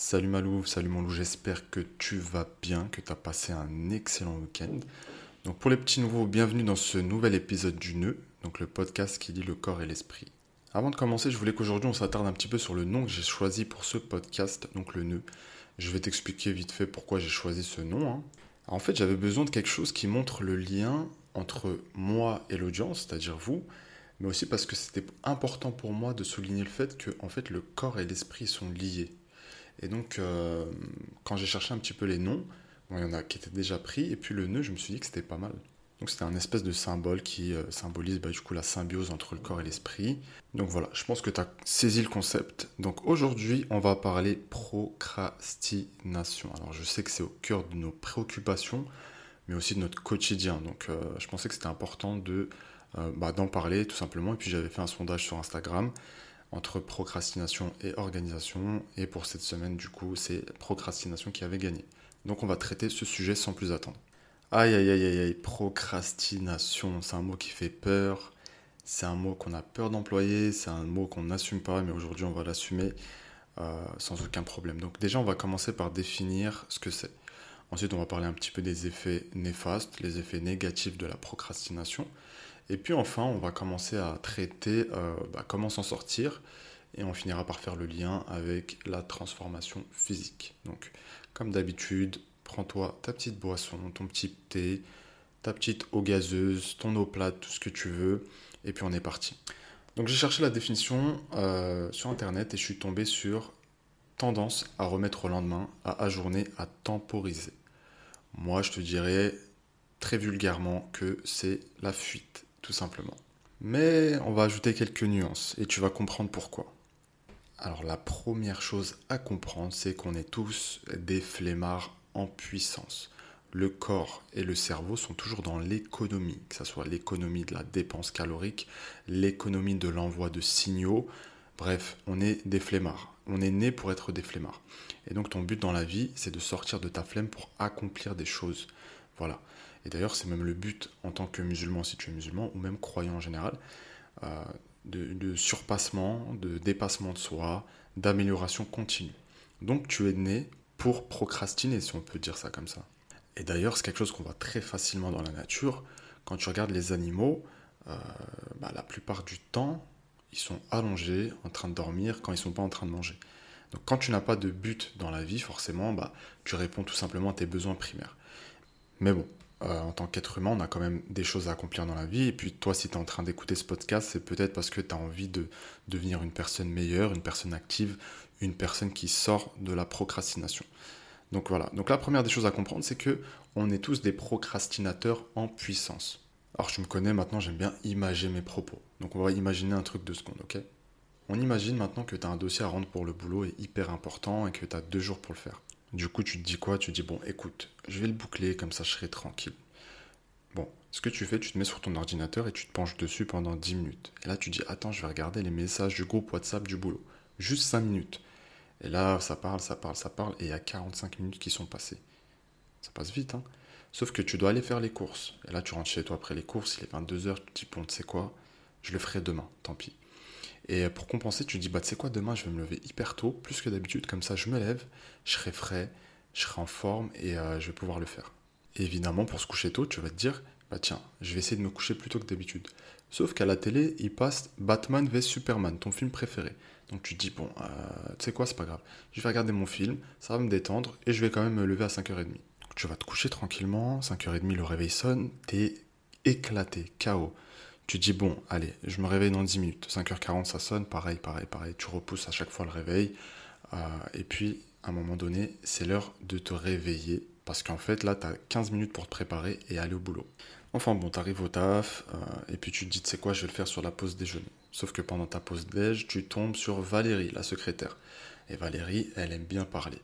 Salut Malou, salut mon loup, j'espère que tu vas bien, que tu as passé un excellent week-end. Donc pour les petits nouveaux, bienvenue dans ce nouvel épisode du Nœud, donc le podcast qui lit le corps et l'esprit. Avant de commencer, je voulais qu'aujourd'hui on s'attarde un petit peu sur le nom que j'ai choisi pour ce podcast, donc le Nœud. Je vais t'expliquer vite fait pourquoi j'ai choisi ce nom. Hein. En fait, j'avais besoin de quelque chose qui montre le lien entre moi et l'audience, c'est-à-dire vous, mais aussi parce que c'était important pour moi de souligner le fait que en fait le corps et l'esprit sont liés. Et donc, euh, quand j'ai cherché un petit peu les noms, il y en a qui étaient déjà pris, et puis le nœud, je me suis dit que c'était pas mal. Donc c'était un espèce de symbole qui euh, symbolise bah, du coup la symbiose entre le corps et l'esprit. Donc voilà, je pense que tu as saisi le concept. Donc aujourd'hui, on va parler procrastination. Alors je sais que c'est au cœur de nos préoccupations, mais aussi de notre quotidien. Donc euh, je pensais que c'était important de bah, d'en parler tout simplement. Et puis j'avais fait un sondage sur Instagram entre procrastination et organisation. Et pour cette semaine, du coup, c'est procrastination qui avait gagné. Donc on va traiter ce sujet sans plus attendre. Aïe, aïe, aïe, aïe, aïe, procrastination, c'est un mot qui fait peur. C'est un mot qu'on a peur d'employer, c'est un mot qu'on n'assume pas, mais aujourd'hui on va l'assumer euh, sans aucun problème. Donc déjà on va commencer par définir ce que c'est. Ensuite on va parler un petit peu des effets néfastes, les effets négatifs de la procrastination. Et puis enfin, on va commencer à traiter euh, bah, comment s'en sortir et on finira par faire le lien avec la transformation physique. Donc, comme d'habitude, prends-toi ta petite boisson, ton petit thé, ta petite eau gazeuse, ton eau plate, tout ce que tu veux, et puis on est parti. Donc j'ai cherché la définition euh, sur internet et je suis tombé sur tendance à remettre au lendemain, à ajourner, à temporiser. Moi je te dirais très vulgairement que c'est la fuite tout simplement. Mais on va ajouter quelques nuances et tu vas comprendre pourquoi. Alors la première chose à comprendre, c'est qu'on est tous des flemmards en puissance. Le corps et le cerveau sont toujours dans l'économie, que ce soit l'économie de la dépense calorique, l'économie de l'envoi de signaux. Bref, on est des flemmards. On est né pour être des flemmards. Et donc ton but dans la vie, c'est de sortir de ta flemme pour accomplir des choses. Voilà. Et d'ailleurs, c'est même le but en tant que musulman, si tu es musulman, ou même croyant en général, euh, de, surpassement, de dépassement de soi, d'amélioration continue. Donc tu es né pour procrastiner, si on peut dire ça comme ça. Et d'ailleurs, c'est quelque chose qu'on voit très facilement dans la nature. Quand tu regardes les animaux, euh, bah, la plupart du temps, ils sont allongés, en train de dormir, quand ils ne sont pas en train de manger. Donc quand tu n'as pas de but dans la vie, forcément, bah, tu réponds tout simplement à tes besoins primaires. Mais bon, euh, en tant qu'être humain, on a quand même des choses à accomplir dans la vie. Et puis toi, si tu es en train d'écouter ce podcast, c'est peut-être parce que tu as envie de devenir une personne meilleure, une personne active, une personne qui sort de la procrastination. Donc voilà. Donc la première des choses à comprendre, c'est que on est tous des procrastinateurs en puissance. Alors je me connais maintenant, j'aime bien imager mes propos. Donc on va imaginer un truc de seconde, ok? On imagine maintenant que tu as un dossier à rendre pour le boulot et hyper important et que tu as deux jours pour le faire. Du coup, tu te dis quoi? Tu dis, bon, écoute, je vais le boucler, comme ça je serai tranquille. Bon, ce que tu fais, tu te mets sur ton ordinateur et tu te penches dessus pendant 10 minutes. Et là, tu dis, attends, je vais regarder les messages du groupe WhatsApp du boulot. Juste 5 minutes. Et là, ça parle, ça parle, ça parle, et il y a 45 minutes qui sont passées. Ça passe vite, hein Sauf que tu dois aller faire les courses. Et là, tu rentres chez toi après les courses, il est 22h, tu te dis, bon, tu sais quoi? Je le ferai demain, tant pis. Et pour compenser, tu te dis, bah, tu sais quoi, demain, je vais me lever hyper tôt, plus que d'habitude, comme ça, je me lève, je serai frais, je serai en forme et euh, je vais pouvoir le faire. Évidemment, pour se coucher tôt, tu vas te dire, bah tiens, je vais essayer de me coucher plus tôt que d'habitude. Sauf qu'à la télé, il passe Batman vs Superman, ton film préféré. Donc tu te dis, bon, euh, tu sais quoi, c'est pas grave. Je vais regarder mon film, ça va me détendre et je vais quand même me lever à 5h30. tu vas te coucher tranquillement, 5h30, le réveil sonne, t'es éclaté, KO. Tu dis, bon, allez, je me réveille dans 10 minutes. 5h40, ça sonne, pareil, pareil, pareil. Tu repousses à chaque fois le réveil. Euh, et puis, à un moment donné, c'est l'heure de te réveiller. Parce qu'en fait, là, tu as 15 minutes pour te préparer et aller au boulot. Enfin bon, tu au taf, euh, et puis tu te dis, tu sais quoi, je vais le faire sur la pause déjeuner. Sauf que pendant ta pause déj, tu tombes sur Valérie, la secrétaire. Et Valérie, elle aime bien parler.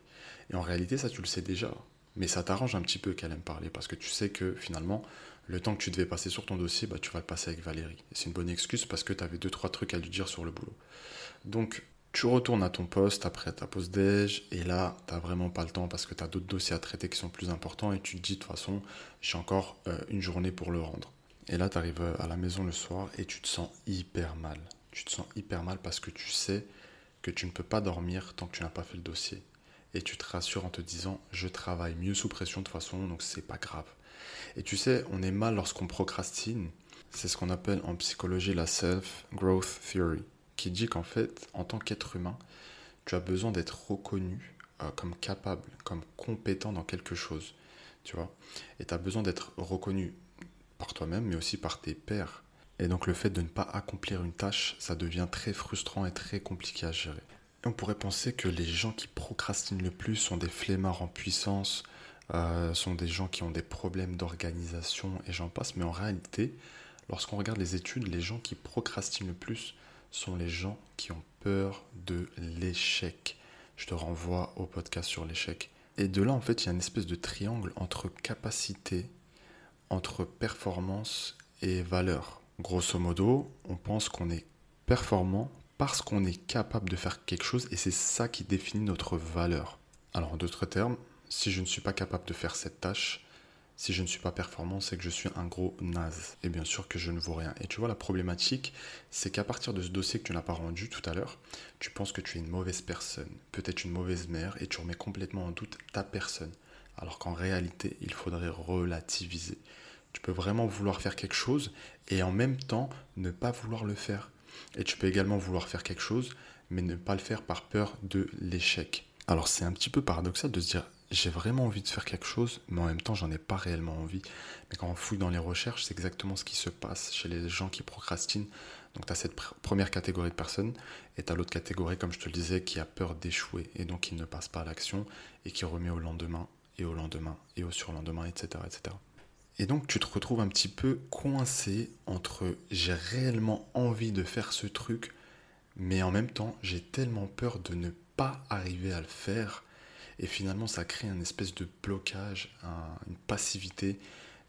Et en réalité, ça, tu le sais déjà. Mais ça t'arrange un petit peu qu'elle aime parler, parce que tu sais que finalement, le temps que tu devais passer sur ton dossier, bah, tu vas le passer avec Valérie. C'est une bonne excuse parce que tu avais deux, trois trucs à lui dire sur le boulot. Donc, tu retournes à ton poste après ta pause déj, et là, tu vraiment pas le temps parce que tu as d'autres dossiers à traiter qui sont plus importants, et tu te dis, de toute façon, j'ai encore euh, une journée pour le rendre. Et là, tu arrives euh, à la maison le soir et tu te sens hyper mal. Tu te sens hyper mal parce que tu sais que tu ne peux pas dormir tant que tu n'as pas fait le dossier. et tu te rassures en te disant je travaille mieux sous pression de toute façon, donc c'est pas grave. Et tu sais, on est mal lorsqu'on procrastine. C'est ce qu'on appelle en psychologie la self-growth theory, qui dit qu'en fait, en tant qu'être humain, tu as besoin d'être reconnu euh, comme capable, comme compétent dans quelque chose. Tu vois Et tu as besoin d'être reconnu par toi-même, mais aussi par tes pairs. Et donc le fait de ne pas accomplir une tâche, ça devient très frustrant et très compliqué à gérer. on pourrait penser que les gens qui procrastinent le plus sont des flemmards en puissance, euh, sont des gens qui ont des problèmes d'organisation et j'en passe, mais en réalité, lorsqu'on regarde les études, les gens qui procrastinent le plus sont les gens qui ont peur de l'échec. Je te renvoie au podcast sur l'échec. Et de là, en fait, il y a une espèce de triangle entre capacité, entre performance et valeur. Grosso modo, on pense qu'on est performant parce qu'on est capable de faire quelque chose et c'est ça qui définit notre valeur. Alors en d'autres termes, si je ne suis pas capable de faire cette tâche, si je ne suis pas performant, c'est que je suis un gros naze. Et bien sûr que je ne vaux rien. Et tu vois, la problématique, c'est qu'à partir de ce dossier que tu n'as pas rendu tout à l'heure, tu penses que tu es une mauvaise personne, peut-être une mauvaise mère, et tu remets complètement en doute ta personne. Alors qu'en réalité, il faudrait relativiser. Tu peux vraiment vouloir faire quelque chose et en même temps ne pas vouloir le faire. Et tu peux également vouloir faire quelque chose, mais ne pas le faire par peur de l'échec. Alors c'est un petit peu paradoxal de se dire j'ai vraiment envie de faire quelque chose, mais en même temps j'en ai pas réellement envie. Mais quand on fouille dans les recherches, c'est exactement ce qui se passe chez les gens qui procrastinent. Donc tu as cette première catégorie de personnes, et tu as l'autre catégorie, comme je te le disais, qui a peur d'échouer, et donc qui ne passe pas à l'action, et qui remet au lendemain, et au lendemain, et au surlendemain, etc. etc. Et donc tu te retrouves un petit peu coincé entre j'ai réellement envie de faire ce truc, mais en même temps j'ai tellement peur de ne pas arriver à le faire. Et finalement ça crée un espèce de blocage, une passivité.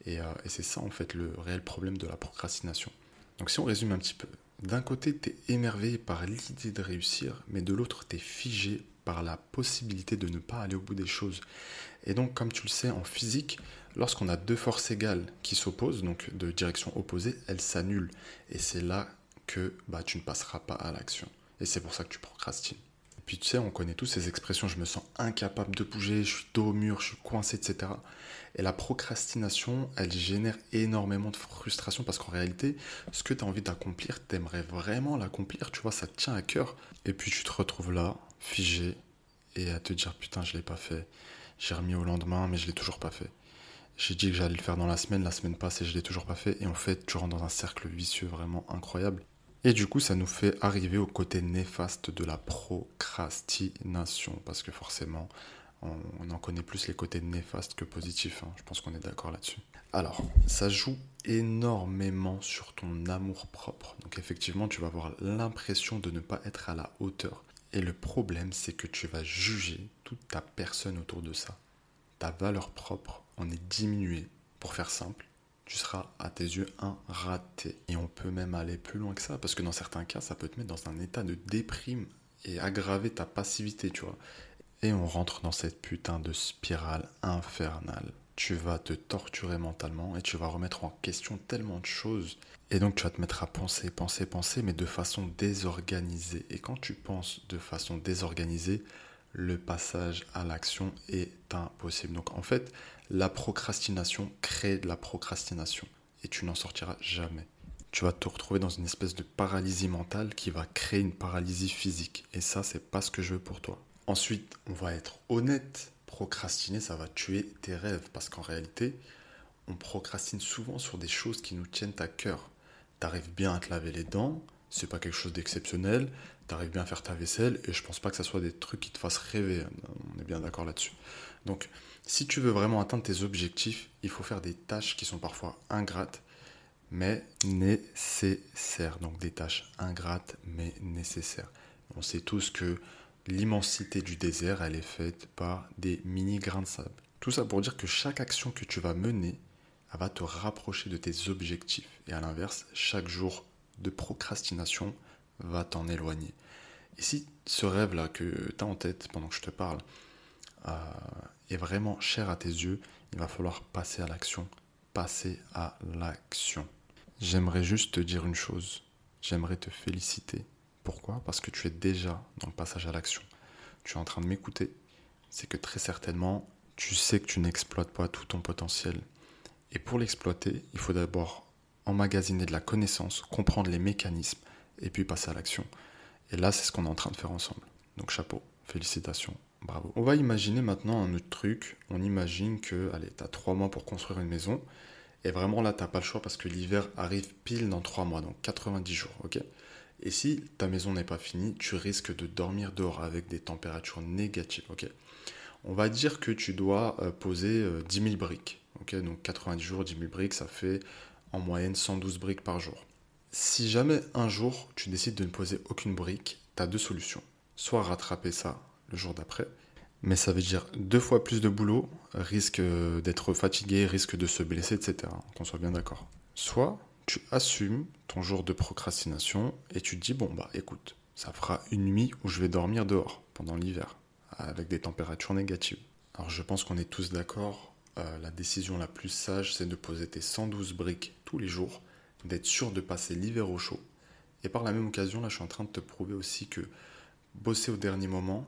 Et, euh, et c'est ça en fait le réel problème de la procrastination. Donc si on résume un petit peu, d'un côté tu es émerveillé par l'idée de réussir, mais de l'autre tu es figé par la possibilité de ne pas aller au bout des choses. Et donc, comme tu le sais, en physique, lorsqu'on a deux forces égales qui s'opposent, donc de direction opposée, elles s'annulent. Et c'est là que bah, tu ne passeras pas à l'action. Et c'est pour ça que tu procrastines. Puis tu sais, on connaît tous ces expressions, je me sens incapable de bouger, je suis dos au mur, je suis coincé, etc. Et la procrastination, elle génère énormément de frustration parce qu'en réalité, ce que tu as envie d'accomplir, tu aimerais vraiment l'accomplir, tu vois, ça te tient à cœur. Et puis tu te retrouves là, figé, et à te dire putain, je l'ai pas fait. J'ai remis au lendemain, mais je l'ai toujours pas fait. J'ai dit que j'allais le faire dans la semaine, la semaine passe et je l'ai toujours pas fait. Et en fait, tu rentres dans un cercle vicieux vraiment incroyable. Et du coup, ça nous fait arriver au côté néfaste de la procrastination. Parce que forcément, on, en connaît plus les côtés néfastes que positifs. Hein. Je pense qu'on est d'accord là-dessus. Alors, ça joue énormément sur ton amour propre. Donc effectivement, tu vas avoir l'impression de ne pas être à la hauteur. Et le problème, c'est que tu vas juger toute ta personne autour de ça. Ta valeur propre en est diminuée. Pour faire simple, tu seras à tes yeux un raté. Et on peut même aller plus loin que ça, parce que dans certains cas, ça peut te mettre dans un état de déprime et aggraver ta passivité, tu vois. Et on rentre dans cette putain de spirale infernale. Tu vas te torturer mentalement et tu vas remettre en question tellement de choses et donc tu vas te mettre à penser, penser, penser, mais de façon désorganisée. Et quand tu penses de façon désorganisée, le passage à l'action est impossible. Donc en fait, la procrastination crée de la procrastination. Et tu n'en sortiras jamais. Tu vas te retrouver dans une espèce de paralysie mentale qui va créer une paralysie physique. Et ça, c'est pas ce que je veux pour toi. Ensuite, on va être honnête. Procrastiner, ça va tuer tes rêves. Parce qu'en réalité, on procrastine souvent sur des choses qui nous tiennent à cœur t'arrives bien à te laver les dents, c'est pas quelque chose d'exceptionnel, t'arrives bien à faire ta vaisselle, et je pense pas que ça soit des trucs qui te fassent rêver, on est bien d'accord là-dessus. Donc, si tu veux vraiment atteindre tes objectifs, il faut faire des tâches qui sont parfois ingrates, mais nécessaires. Donc, des tâches ingrates, mais nécessaires. On sait tous que l'immensité du désert, elle est faite par des mini grains de sable. Tout ça pour dire que chaque action que tu vas mener, va te rapprocher de tes objectifs. Et à l'inverse, chaque jour de procrastination va t'en éloigner. Et si ce rêve-là que tu as en tête pendant que je te parle euh, est vraiment cher à tes yeux, il va falloir passer à l'action. Passer à l'action. J'aimerais juste te dire une chose. J'aimerais te féliciter. Pourquoi? Parce que tu es déjà dans le passage à l'action. Tu es en train de m'écouter. c'est que très certainement, tu sais que tu n'exploites pas tout ton potentiel. Et pour l'exploiter, il faut d'abord emmagasiner de la connaissance, comprendre les mécanismes, et puis passer à l'action. Et là, c'est ce qu'on est en train de faire ensemble. Donc chapeau, félicitations, bravo. On va imaginer maintenant un autre truc. On imagine que, allez, tu as trois mois pour construire une maison. Et vraiment là, tu n'as pas le choix parce que l'hiver arrive pile dans trois mois, donc 90 jours, Et si ta maison n'est pas finie, tu risques de dormir dehors avec des températures négatives, On va dire que tu dois euh, poser 10 euh, 000 briques, ok? Donc 90 jours, 10 000 briques, ça fait en moyenne 112 briques par jour. Si jamais un jour tu décides de ne poser aucune brique, tu as deux solutions. Soit rattraper ça le jour d'après, mais ça veut dire deux fois plus de boulot, risque d'être fatigué, risque de se blesser, etc. Qu'on soit bien d'accord. Soit tu assumes ton jour de procrastination et tu te dis bon bah écoute, ça fera une nuit où je vais dormir dehors pendant l'hiver avec des températures négatives. Alors je pense qu'on est tous d'accord, euh, la décision la plus sage c'est de poser tes 112 briques tous les jours, d'être sûr de passer l'hiver au chaud. Et par la même occasion, là je suis en train de te prouver aussi que bosser au dernier moment,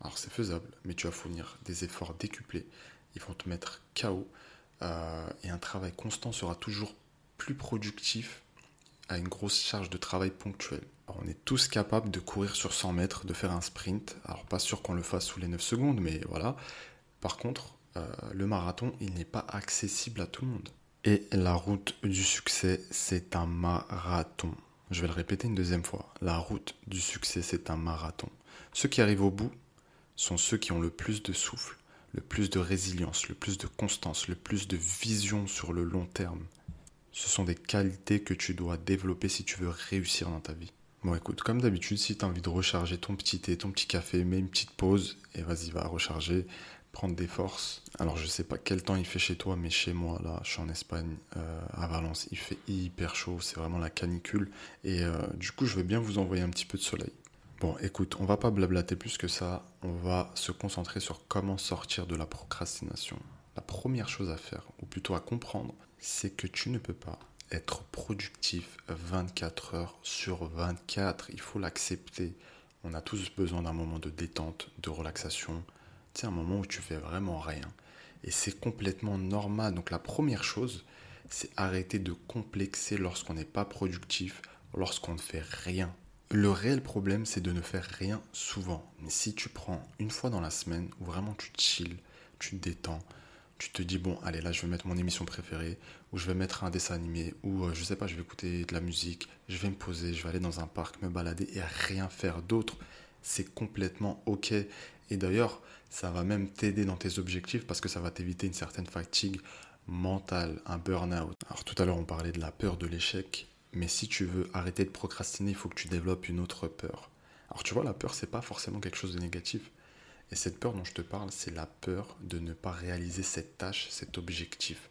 alors c'est faisable, mais tu vas fournir des efforts décuplés. Ils vont te mettre KO. Euh, et un travail constant sera toujours plus productif à une grosse charge de travail ponctuelle. on est tous capables de courir sur 100 mètres, de faire un sprint. Alors pas sûr qu'on le fasse sous les 9 secondes, mais voilà. Par contre, euh, le marathon, il n'est pas accessible à tout le monde. Et la route du succès, c'est un marathon. Je vais le répéter une deuxième fois. La route du succès, c'est un marathon. Ceux qui arrivent au bout, sont ceux qui ont le plus de souffle, le plus de résilience, le plus de constance, le plus de vision sur le long terme. Ce sont des qualités que tu dois développer si tu veux réussir dans ta vie. Bon écoute, comme d'habitude, si tu as envie de recharger ton petit thé, ton petit café, mets une petite pause et vas-y, va recharger, prendre des forces. Alors je sais pas quel temps il fait chez toi, mais chez moi, là, je suis en Espagne, euh, à Valence, il fait hyper chaud, c'est vraiment la canicule. Et euh, du coup, je vais bien vous envoyer un petit peu de soleil. Bon, écoute, on va pas blablater plus que ça, on va se concentrer sur comment sortir de la procrastination. La première chose à faire, ou plutôt à comprendre, c'est que tu ne peux pas être productif 24 heures sur 24. Il faut l'accepter. On a tous besoin d'un moment de détente, de relaxation. C'est un moment où tu fais vraiment rien. Et c'est complètement normal. Donc la première chose, c'est arrêter de complexer lorsqu'on n'est pas productif, lorsqu'on ne fait rien. Le réel problème, c'est de ne faire rien souvent. Mais si tu prends une fois dans la semaine où vraiment tu chill, tu te détends, tu te dis bon, allez là, je vais mettre mon émission préférée, ou je vais mettre un dessin animé, ou euh, je sais pas, je vais écouter de la musique, je vais me poser, je vais aller dans un parc, me balader et rien faire d'autre, c'est complètement ok. Et d'ailleurs, ça va même t'aider dans tes objectifs parce que ça va t'éviter une certaine fatigue mentale, un burn-out. Alors tout à l'heure, on parlait de la peur de l'échec. Mais si tu veux arrêter de procrastiner, il faut que tu développes une autre peur. Alors tu vois, la peur, c'est pas forcément quelque chose de négatif. Et cette peur dont je te parle, c'est la peur de ne pas réaliser cette tâche, cet objectif.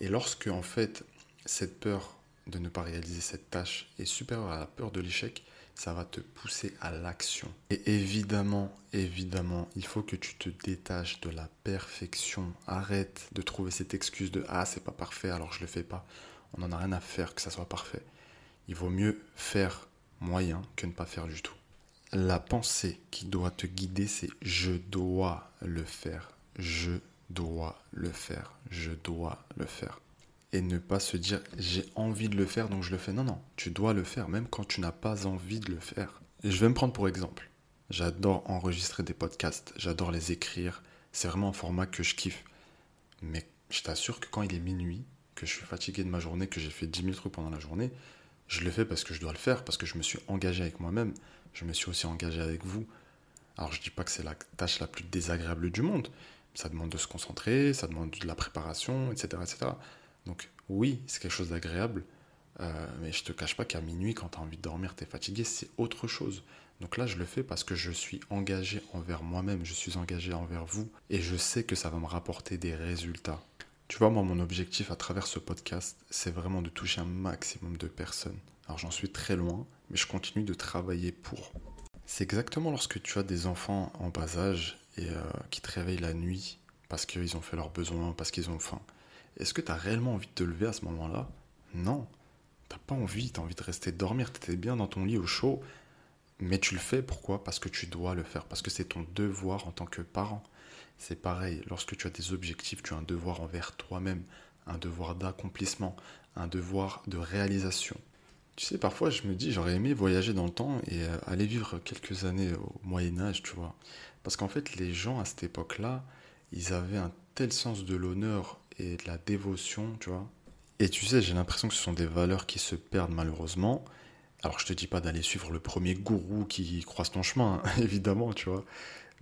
Et lorsque, en fait, cette peur de ne pas réaliser cette tâche est supérieure à la peur de l'échec, ça va te pousser à l'action. Et évidemment, évidemment, il faut que tu te détaches de la perfection. Arrête de trouver cette excuse de ah, c'est pas parfait, alors je le fais pas on n'en a rien à faire que ça soit parfait. Il vaut mieux faire moyen que ne pas faire du tout. La pensée qui doit te guider, c'est je dois le faire, je dois le faire, je dois le faire. Et ne pas se dire j'ai envie de le faire donc je le fais. Non, non, tu dois le faire même quand tu n'as pas envie de le faire. Et je vais me prendre pour exemple. J'adore enregistrer des podcasts, j'adore les écrire. C'est vraiment un format que je kiffe. Mais je t'assure que quand il est minuit, que je suis fatigué de ma journée, que j'ai fait 10 000 trucs pendant la journée, je le fais parce que je dois le faire, parce que je me suis engagé avec moi-même, je me suis aussi engagé avec vous. Alors je dis pas que c'est la tâche la plus désagréable du monde, ça demande de se concentrer, ça demande de la préparation, etc. etc. Donc oui, c'est quelque chose d'agréable, euh, mais je te cache pas qu'à minuit, quand tu as envie de dormir, tu es fatigué, c'est autre chose. Donc là, je le fais parce que je suis engagé envers moi-même, je suis engagé envers vous, et je sais que ça va me rapporter des résultats. Tu vois, moi, mon objectif à travers ce podcast, c'est vraiment de toucher un maximum de personnes. Alors j'en suis très loin, mais je continue de travailler pour. C'est exactement lorsque tu as des enfants en bas âge et euh, qui te réveillent la nuit parce qu'ils ont fait leurs besoins, parce qu'ils ont faim. Est-ce que tu as réellement envie de te lever à ce moment-là? Non. T'as pas envie, tu as envie de rester dormir, tu étais bien dans ton lit au chaud. Mais tu le fais pourquoi? Parce que tu dois le faire, parce que c'est ton devoir en tant que parent. C'est pareil, lorsque tu as des objectifs, tu as un devoir envers toi-même, un devoir d'accomplissement, un devoir de réalisation. Tu sais, parfois je me dis, j'aurais aimé voyager dans le temps et euh, aller vivre quelques années au Moyen Âge, tu vois. Parce qu'en fait, les gens à cette époque-là, ils avaient un tel sens de l'honneur et de la dévotion, tu vois. Et tu sais, j'ai l'impression que ce sont des valeurs qui se perdent malheureusement. Alors je te dis pas d'aller suivre le premier gourou qui croise ton chemin, évidemment, tu vois.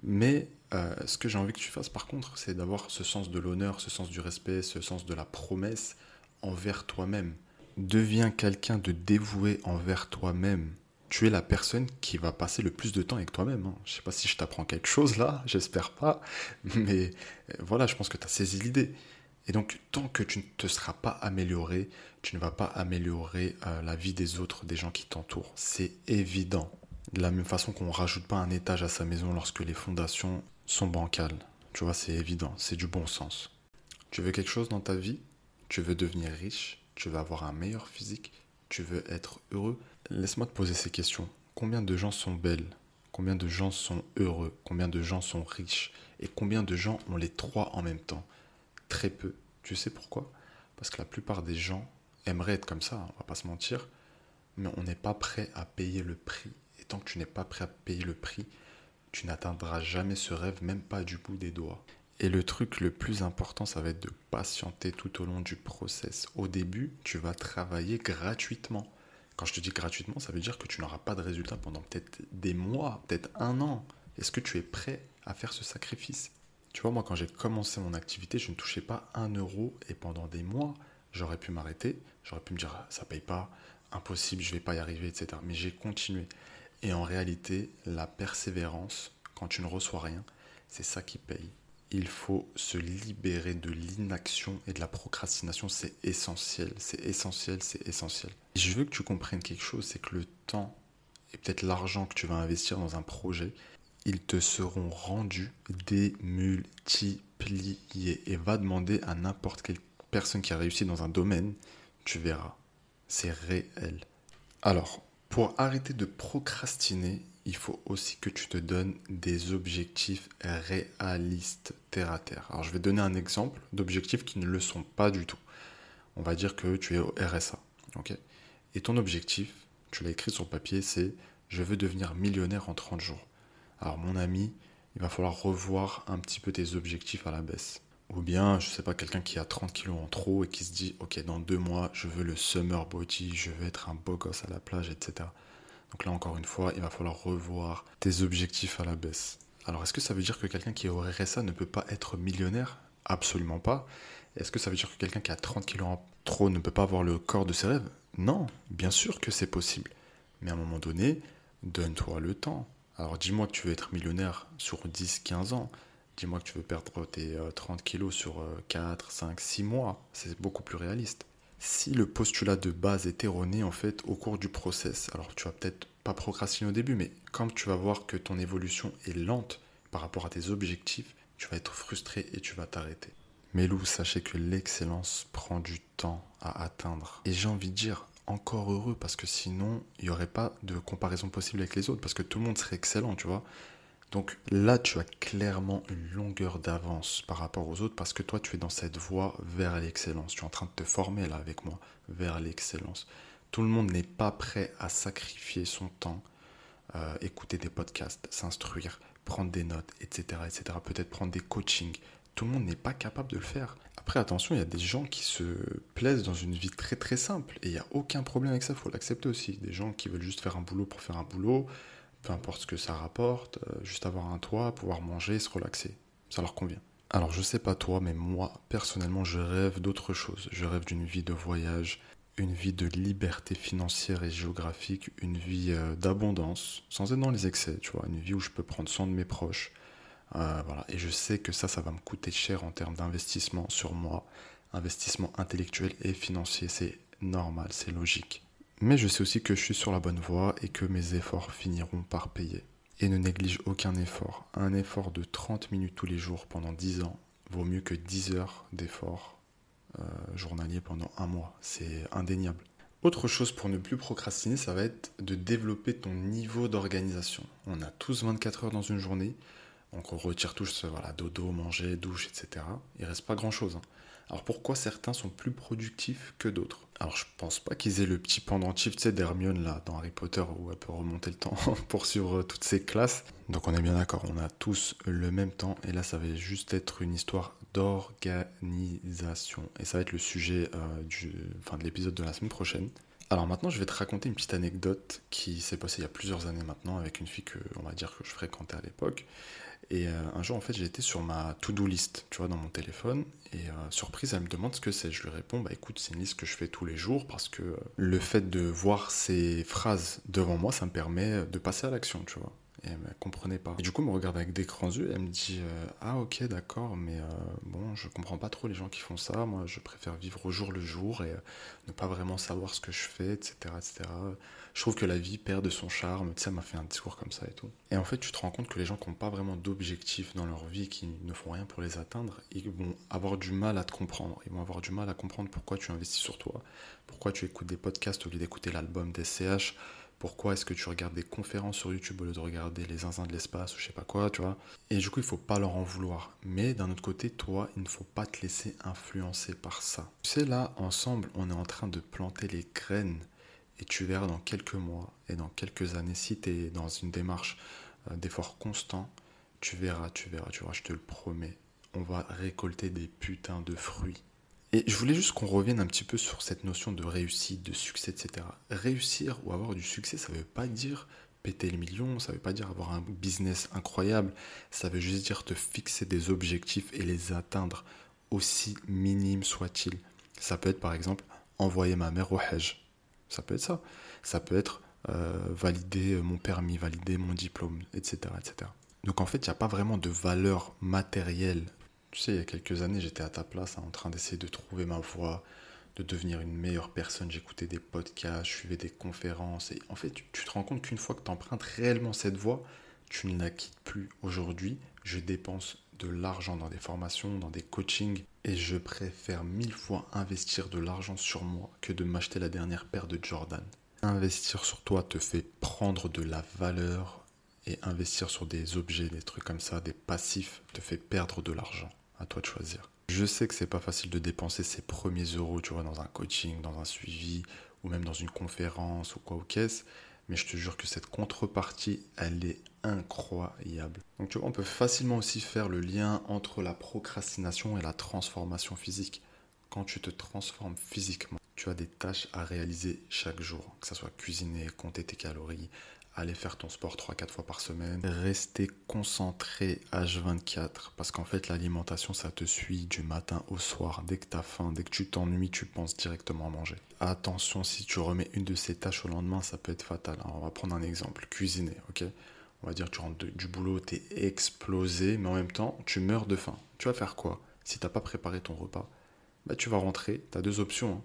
Mais euh, ce que j'ai envie que tu fasses par contre, c'est d'avoir ce sens de l'honneur, ce sens du respect, ce sens de la promesse envers toi-même. Deviens quelqu'un de dévoué envers toi-même. Tu es la personne qui va passer le plus de temps avec toi-même. Je hein. Je sais pas si je t'apprends quelque chose là, j'espère pas. Mais euh, voilà, je pense que tu as saisi l'idée. Et donc, tant que tu ne te seras pas amélioré, tu ne vas pas améliorer euh, la vie des autres, des gens qui t'entourent. C'est évident. De la même façon qu'on ne rajoute pas un étage à sa maison lorsque les fondations sont bancales. Tu vois, c'est évident, c'est du bon sens. Tu veux quelque chose dans ta vie? Tu veux devenir riche? Tu veux avoir un meilleur physique? Tu veux être heureux? Laisse-moi te poser ces questions. Combien de gens sont belles? Combien de gens sont heureux? Combien de gens sont riches? Et combien de gens ont les trois en même temps? Très peu. Tu sais pourquoi? Parce que la plupart des gens aimeraient être comme ça, on va pas se mentir, mais on n'est pas prêt à payer le prix. Tant que tu n'es pas prêt à payer le prix, tu n'atteindras jamais ce rêve, même pas du bout des doigts. Et le truc le plus important, ça va être de patienter tout au long du process. Au début, tu vas travailler gratuitement. Quand je te dis gratuitement, ça veut dire que tu n'auras pas de résultat pendant peut-être des mois, peut-être un an. Est-ce que tu es prêt à faire ce sacrifice? Tu vois, moi, quand j'ai commencé mon activité, je ne touchais pas un euro et pendant des mois, j'aurais pu m'arrêter, j'aurais pu me dire ça paye pas, impossible, je vais pas y arriver, etc. Mais j'ai continué. Et en réalité, la persévérance, quand tu ne reçois rien, c'est ça qui paye. Il faut se libérer de l'inaction et de la procrastination, c'est essentiel, c'est essentiel, c'est essentiel. je veux que tu comprennes quelque chose, c'est que le temps et peut-être l'argent que tu vas investir dans un projet, ils te seront rendus démultipliés et va demander à n'importe quel personne qui a réussi dans un domaine, tu verras. C'est réel. Alors, pour arrêter de procrastiner, il faut aussi que tu te donnes des objectifs réalistes terre à terre. Alors, je vais donner un exemple d'objectifs qui ne le sont pas du tout. On va dire que tu es au RSA. ok? Et ton objectif, tu l'as écrit sur papier, c'est je veux devenir millionnaire en 30 jours. Alors, mon ami, il va falloir revoir un petit peu tes objectifs à la baisse. Ou bien, je sais pas, quelqu'un qui a 30 kilos en trop et qui se dit, ok, dans deux mois, je veux le summer body, je veux être un beau gosse à la plage, etc. Donc là, encore une fois, il va falloir revoir tes objectifs à la baisse. Alors, est-ce que ça veut dire que quelqu'un qui aurait ça ne peut pas être millionnaire? Absolument pas. Est-ce que ça veut dire que quelqu'un qui a 30 kilos en trop ne peut pas avoir le corps de ses rêves? Non, bien sûr que c'est possible. Mais à un moment donné, donne-toi le temps. Alors dis-moi que tu veux être millionnaire sur 10, 15 ans. Dis-moi que tu veux perdre tes 30 euh, kilos sur 4, 5, 6 mois. C'est beaucoup plus réaliste. Si le postulat de base est erroné, en fait, au cours du process, alors tu vas peut-être pas procrastiner au début, mais quand tu vas voir que ton évolution est lente par rapport à tes objectifs, tu vas être frustré et tu vas t'arrêter. Mais Lou, sachez que l'excellence prend du temps à atteindre. Et j'ai envie de dire, encore heureux, parce que sinon, il n'y aurait pas de comparaison possible avec les autres, parce que tout le monde serait excellent, tu vois. Donc là, tu as clairement une longueur d'avance par rapport aux autres parce que toi, tu es dans cette voie vers l'excellence. Tu es en train de te former là avec moi vers l'excellence. Tout le monde n'est pas prêt à sacrifier son temps, euh, écouter des podcasts, s'instruire, prendre des notes, etc., etc. Peut-être prendre des coachings. Tout le monde n'est pas capable de le faire. Après, attention, il y a des gens qui se plaisent dans une vie très très simple et il n'y a aucun problème avec ça, il faut l'accepter aussi. Des gens qui veulent juste faire un boulot pour faire un boulot, peu importe ce que ça rapporte, euh, juste avoir un toit, pouvoir manger, se relaxer. Ça leur convient. Alors je sais pas toi, mais moi personnellement je rêve d'autre chose. Je rêve d'une vie de voyage, une vie de liberté financière et géographique, une vie euh, d'abondance, sans être dans les excès, tu vois, une vie où je peux prendre soin de mes proches. Euh, voilà. Et je sais que ça, ça va me coûter cher en termes d'investissement sur moi, investissement intellectuel et financier. C'est normal, c'est logique. Mais je sais aussi que je suis sur la bonne voie et que mes efforts finiront par payer. Et ne néglige aucun effort. Un effort de 30 minutes tous les jours pendant 10 ans vaut mieux que 10 heures d'effort euh, journalier pendant un mois. C'est indéniable. Autre chose pour ne plus procrastiner, ça va être de développer ton niveau d'organisation. On a tous 24 heures dans une journée, donc on retire tous voilà, dodo, manger, douche, etc. Il reste pas grand-chose. Hein. Alors pourquoi certains sont plus productifs que d'autres? Alors je pense pas qu'ils aient le petit pendentif, tu sais, d'Hermione là dans Harry Potter où elle peut remonter le temps pour suivre toutes ses classes. Donc on est bien d'accord, on a tous le même temps et là ça va juste être une histoire d'organisation et ça va être le sujet euh, du, enfin, de l'épisode de la semaine prochaine. Alors maintenant, je vais te raconter une petite anecdote qui s'est passée il y a plusieurs années maintenant avec une fille que, on va dire, que je fréquentais à l'époque. Et euh, un jour, en fait, j'étais sur ma to-do list, tu vois, dans mon téléphone. Et euh, surprise, elle me demande ce que c'est. Je lui réponds, bah écoute, c'est une liste que je fais tous les jours parce que euh, le fait de voir ces phrases devant moi, ça me permet de passer à l'action, tu vois elle ne comprenait pas. Et du coup, elle me regarde avec des grands yeux et elle me dit euh, Ah, ok, d'accord, mais euh, bon, je comprends pas trop les gens qui font ça. Moi, je préfère vivre au jour le jour et euh, ne pas vraiment savoir ce que je fais, etc., etc. Je trouve que la vie perd de son charme. Tu elle m'a fait un discours comme ça et tout. Et en fait, tu te rends compte que les gens qui n'ont pas vraiment d'objectifs dans leur vie, qui ne font rien pour les atteindre, ils vont avoir du mal à te comprendre. Ils vont avoir du mal à comprendre pourquoi tu investis sur toi, pourquoi tu écoutes des podcasts au lieu d'écouter l'album des CH pourquoi est-ce que tu regardes des conférences sur YouTube au lieu de regarder les zinzins de l'espace ou je sais pas quoi, tu vois Et du coup, il faut pas leur en vouloir. Mais d'un autre côté, toi, il ne faut pas te laisser influencer par ça. Tu sais, là, ensemble, on est en train de planter les graines. Et tu verras dans quelques mois et dans quelques années, si tu es dans une démarche euh, d'effort constant, tu verras, tu verras, tu verras, je te le promets. On va récolter des putains de fruits. Et je voulais juste qu'on revienne un petit peu sur cette notion de réussite, de succès, etc. Réussir ou avoir du succès, ça ne veut pas dire péter le million, ça ne veut pas dire avoir un business incroyable, ça veut juste dire te fixer des objectifs et les atteindre, aussi minimes soient-ils. Ça peut être par exemple envoyer ma mère au Hajj. Ça peut être ça. Ça peut être euh, valider mon permis, valider mon diplôme, etc. etc. Donc en fait, il n'y a pas vraiment de valeur matérielle tu sais, il y a quelques années, j'étais à ta place hein, en train d'essayer de trouver ma voie, de devenir une meilleure personne. J'écoutais des podcasts, je suivais des conférences. Et en fait, tu, te rends compte qu'une fois que tu empruntes réellement cette voie, tu ne la quittes plus. Aujourd'hui, je dépense de l'argent dans des formations, dans des coachings. Et je préfère mille fois investir de l'argent sur moi que de m'acheter la dernière paire de Jordan. Investir sur toi te fait prendre de la valeur et investir sur des objets, des trucs comme ça, des passifs, te fait perdre de l'argent à toi de choisir. Je sais que c'est pas facile de dépenser ses premiers euros, tu vois, dans un coaching, dans un suivi, ou même dans une conférence ou quoi au caisse, mais je te jure que cette contrepartie, elle est incroyable. Donc tu vois, on peut facilement aussi faire le lien entre la procrastination et la transformation physique. Quand tu te transformes physiquement, tu as des tâches à réaliser chaque jour, que ce soit cuisiner, compter tes calories, aller faire ton sport 3-4 fois par semaine, rester concentré H24 parce qu'en fait l'alimentation ça te suit du matin au soir. Dès que tu as faim, dès que tu t'ennuies, tu penses directement à manger. Attention, si tu remets une de ces tâches au lendemain, ça peut être fatal. Alors, on va prendre un exemple, cuisiner, ok? On va dire tu rentres du boulot, tu es explosé, mais en même temps tu meurs de faim. Tu vas faire quoi? Si t'as pas préparé ton repas bah, tu vas rentrer, tu as deux options. Hein.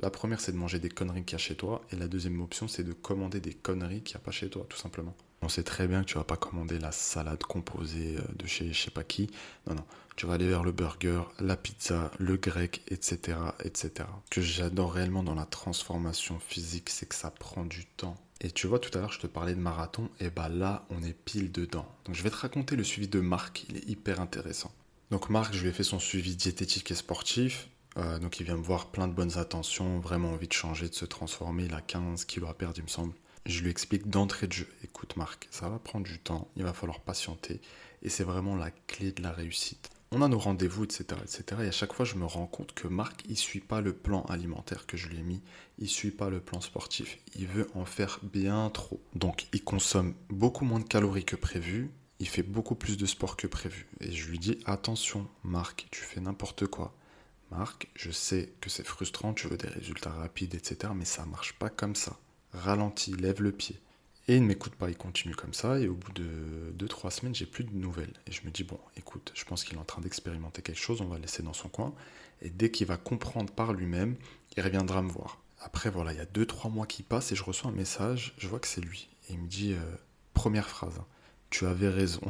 La première, c'est de manger des conneries qu'il y a chez toi. Et la deuxième option, c'est de commander des conneries qu'il n'y a pas chez toi, tout simplement. On sait très bien que tu vas pas commander la salade composée euh, de chez je sais pas qui. Non, non. Tu vas aller vers le burger, la pizza, le grec, etc., etc. Que j'adore réellement dans la transformation physique, c'est que ça prend du temps. Et tu vois, tout à l'heure, je te parlais de marathon. Et bah là, on est pile dedans. Donc, je vais te raconter le suivi de Marc. Il est hyper intéressant. Donc, Marc, je lui ai fait son suivi diététique et sportif. Euh, donc il vient me voir plein de bonnes attentions, vraiment envie de changer, de se transformer. Il a 15 kilos à perdre, il me semble. Je lui explique d'entrée de jeu, écoute Marc, ça va prendre du temps, il va falloir patienter, et c'est vraiment la clé de la réussite. On a nos rendez-vous, etc., etc. Et à chaque fois, je me rends compte que Marc, il suit pas le plan alimentaire que je lui ai mis, il suit pas le plan sportif. Il veut en faire bien trop. Donc, il consomme beaucoup moins de calories que prévu, il fait beaucoup plus de sport que prévu. Et je lui dis, attention, Marc, tu fais n'importe quoi. Marc, je sais que c'est frustrant, tu veux des résultats rapides, etc. Mais ça marche pas comme ça. Ralentis, lève le pied. Et il ne m'écoute pas, il continue comme ça. Et au bout de 2-3 semaines, j'ai plus de nouvelles. Et je me dis, bon, écoute, je pense qu'il est en train d'expérimenter quelque chose, on va laisser dans son coin. Et dès qu'il va comprendre par lui-même, il reviendra me voir. Après, voilà, il y a 2-3 mois qui passent et je reçois un message, je vois que c'est lui. Et il me dit, euh, première phrase, hein, tu avais raison.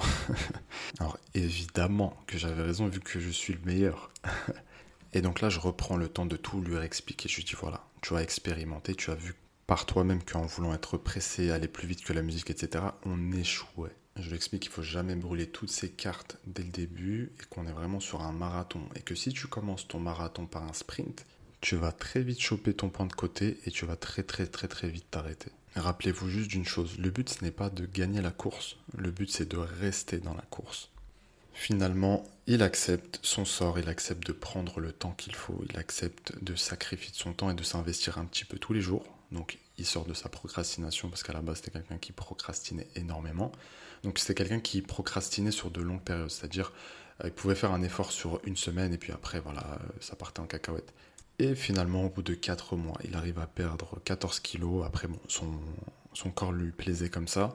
Alors évidemment que j'avais raison vu que je suis le meilleur. Et donc là, je reprends le temps de tout lui expliquer. Je lui dis voilà, tu as expérimenté, tu as vu par toi-même qu'en voulant être pressé, aller plus vite que la musique, etc., on échouait. Je l'explique, il faut jamais brûler toutes ces cartes dès le début et qu'on est vraiment sur un marathon. Et que si tu commences ton marathon par un sprint, tu vas très vite choper ton point de côté et tu vas très très très très vite t'arrêter. Rappelez-vous juste d'une chose, le but ce n'est pas de gagner la course, le but c'est de rester dans la course. Finalement, il accepte son sort, il accepte de prendre le temps qu'il faut, il accepte de sacrifier son temps et de s'investir un petit peu tous les jours. Donc il sort de sa procrastination parce qu'à la base c'était quelqu'un qui procrastinait énormément. Donc c'était quelqu'un qui procrastinait sur de longues périodes, c'est-à-dire euh, il pouvait faire un effort sur une semaine et puis après voilà, euh, ça partait en cacahuète. Et finalement, au bout de 4 mois, il arrive à perdre 14 kilos. Après, bon, son, son corps lui plaisait comme ça.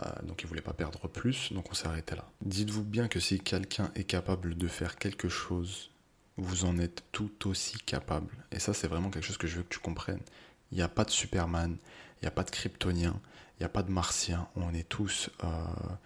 Euh, donc il voulait pas perdre plus, donc on s'est arrêté là. Dites-vous bien que si quelqu'un est capable de faire quelque chose, vous en êtes tout aussi capable. Et ça, c'est vraiment quelque chose que je veux que tu comprennes. Il n'y a pas de Superman, il n'y a pas de Kryptonien, il n'y a pas de Martien. On est tous euh,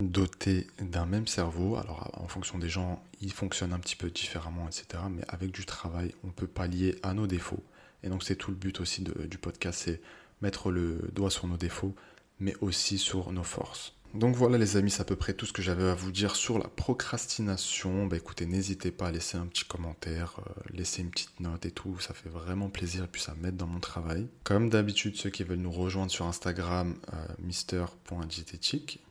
dotés d'un même cerveau. Alors, en fonction des gens, il fonctionne un petit peu différemment, etc. Mais avec du travail, on peut pallier à nos défauts. Et donc, c'est tout le but aussi du podcast, c'est mettre le doigt sur nos défauts, mais aussi sur nos forces. Donc voilà les amis, c'est à peu près tout ce que j'avais à vous dire sur la procrastination. Bah écoutez, n'hésitez pas à laisser un petit commentaire, euh, laisser une petite note et tout, ça fait vraiment plaisir et puis ça m'aide dans mon travail. Comme d'habitude, ceux qui veulent nous rejoindre sur Instagram, euh,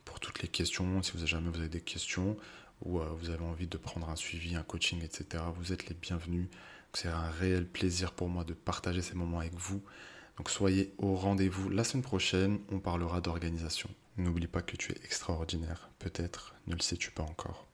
pour toutes les questions, si vous jamais vous avez des questions ou euh, vous avez envie de prendre un suivi, un coaching, etc., vous êtes les bienvenus. C'est un réel plaisir pour moi de partager ces moments avec vous. Donc soyez au rendez-vous la semaine prochaine, on parlera d'organisation. N'oublie pas que tu es extraordinaire, peut-être ne le sais-tu pas encore.